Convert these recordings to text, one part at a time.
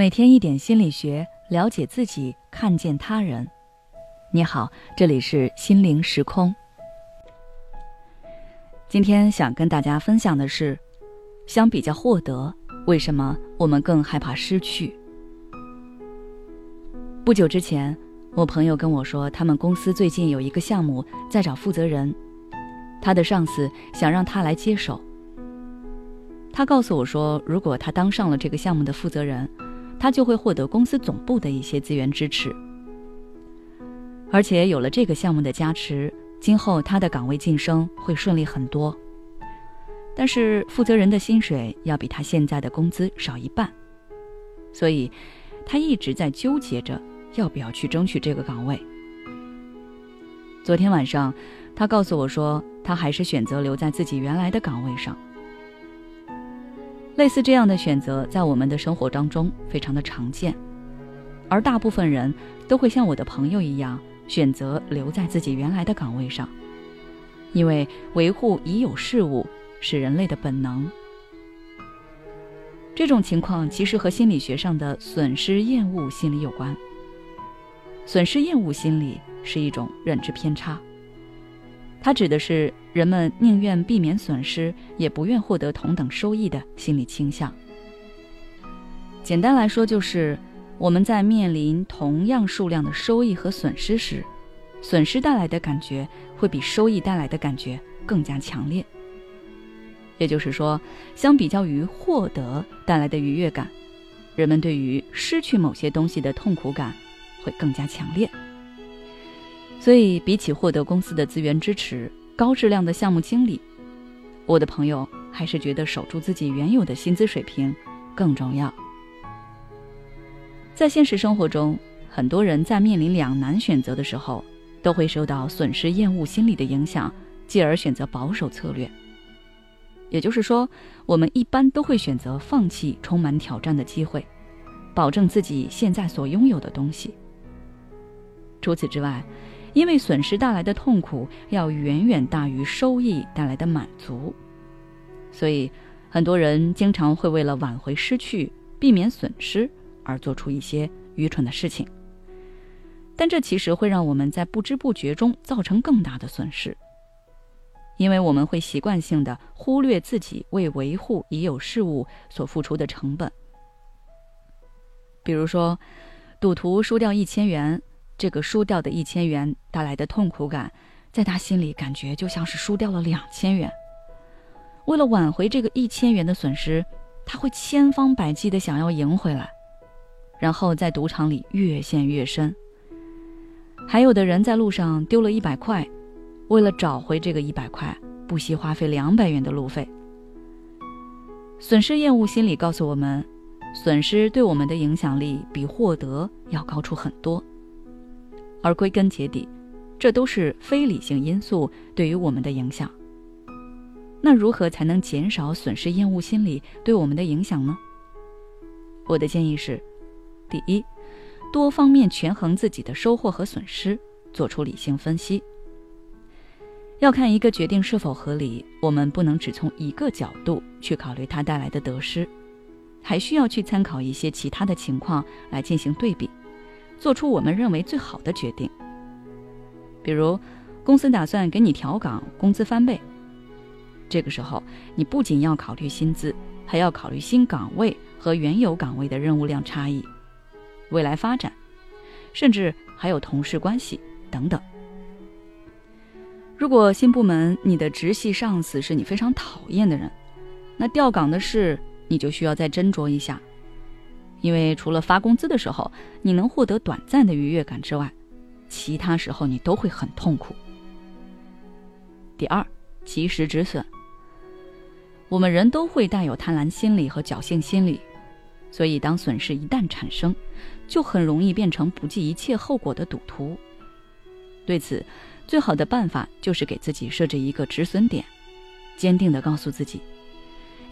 每天一点心理学，了解自己，看见他人。你好，这里是心灵时空。今天想跟大家分享的是，相比较获得，为什么我们更害怕失去？不久之前，我朋友跟我说，他们公司最近有一个项目在找负责人，他的上司想让他来接手。他告诉我说，如果他当上了这个项目的负责人，他就会获得公司总部的一些资源支持，而且有了这个项目的加持，今后他的岗位晋升会顺利很多。但是负责人的薪水要比他现在的工资少一半，所以他一直在纠结着要不要去争取这个岗位。昨天晚上，他告诉我说，他还是选择留在自己原来的岗位上。类似这样的选择，在我们的生活当中非常的常见，而大部分人都会像我的朋友一样，选择留在自己原来的岗位上，因为维护已有事物是人类的本能。这种情况其实和心理学上的损失厌恶心理有关。损失厌恶心理是一种认知偏差。它指的是人们宁愿避免损失，也不愿获得同等收益的心理倾向。简单来说，就是我们在面临同样数量的收益和损失时，损失带来的感觉会比收益带来的感觉更加强烈。也就是说，相比较于获得带来的愉悦感，人们对于失去某些东西的痛苦感会更加强烈。所以，比起获得公司的资源支持、高质量的项目经理，我的朋友还是觉得守住自己原有的薪资水平更重要。在现实生活中，很多人在面临两难选择的时候，都会受到损失厌恶心理的影响，继而选择保守策略。也就是说，我们一般都会选择放弃充满挑战的机会，保证自己现在所拥有的东西。除此之外，因为损失带来的痛苦要远远大于收益带来的满足，所以很多人经常会为了挽回失去、避免损失而做出一些愚蠢的事情。但这其实会让我们在不知不觉中造成更大的损失，因为我们会习惯性的忽略自己为维护已有事物所付出的成本。比如说，赌徒输掉一千元。这个输掉的一千元带来的痛苦感，在他心里感觉就像是输掉了两千元。为了挽回这个一千元的损失，他会千方百计的想要赢回来，然后在赌场里越陷越深。还有的人在路上丢了一百块，为了找回这个一百块，不惜花费两百元的路费。损失厌恶心理告诉我们，损失对我们的影响力比获得要高出很多。而归根结底，这都是非理性因素对于我们的影响。那如何才能减少损失厌恶心理对我们的影响呢？我的建议是：第一，多方面权衡自己的收获和损失，做出理性分析。要看一个决定是否合理，我们不能只从一个角度去考虑它带来的得失，还需要去参考一些其他的情况来进行对比。做出我们认为最好的决定。比如，公司打算给你调岗，工资翻倍。这个时候，你不仅要考虑薪资，还要考虑新岗位和原有岗位的任务量差异、未来发展，甚至还有同事关系等等。如果新部门你的直系上司是你非常讨厌的人，那调岗的事你就需要再斟酌一下。因为除了发工资的时候你能获得短暂的愉悦感之外，其他时候你都会很痛苦。第二，及时止损。我们人都会带有贪婪心理和侥幸心理，所以当损失一旦产生，就很容易变成不计一切后果的赌徒。对此，最好的办法就是给自己设置一个止损点，坚定地告诉自己，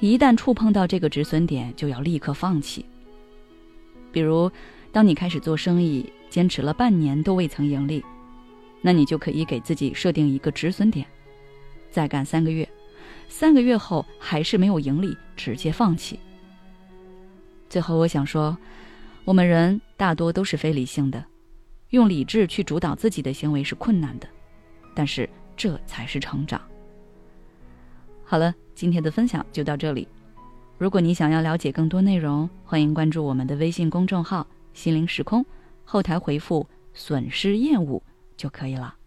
一旦触碰到这个止损点，就要立刻放弃。比如，当你开始做生意，坚持了半年都未曾盈利，那你就可以给自己设定一个止损点，再干三个月，三个月后还是没有盈利，直接放弃。最后，我想说，我们人大多都是非理性的，用理智去主导自己的行为是困难的，但是这才是成长。好了，今天的分享就到这里。如果你想要了解更多内容，欢迎关注我们的微信公众号“心灵时空”，后台回复“损失厌恶”就可以了。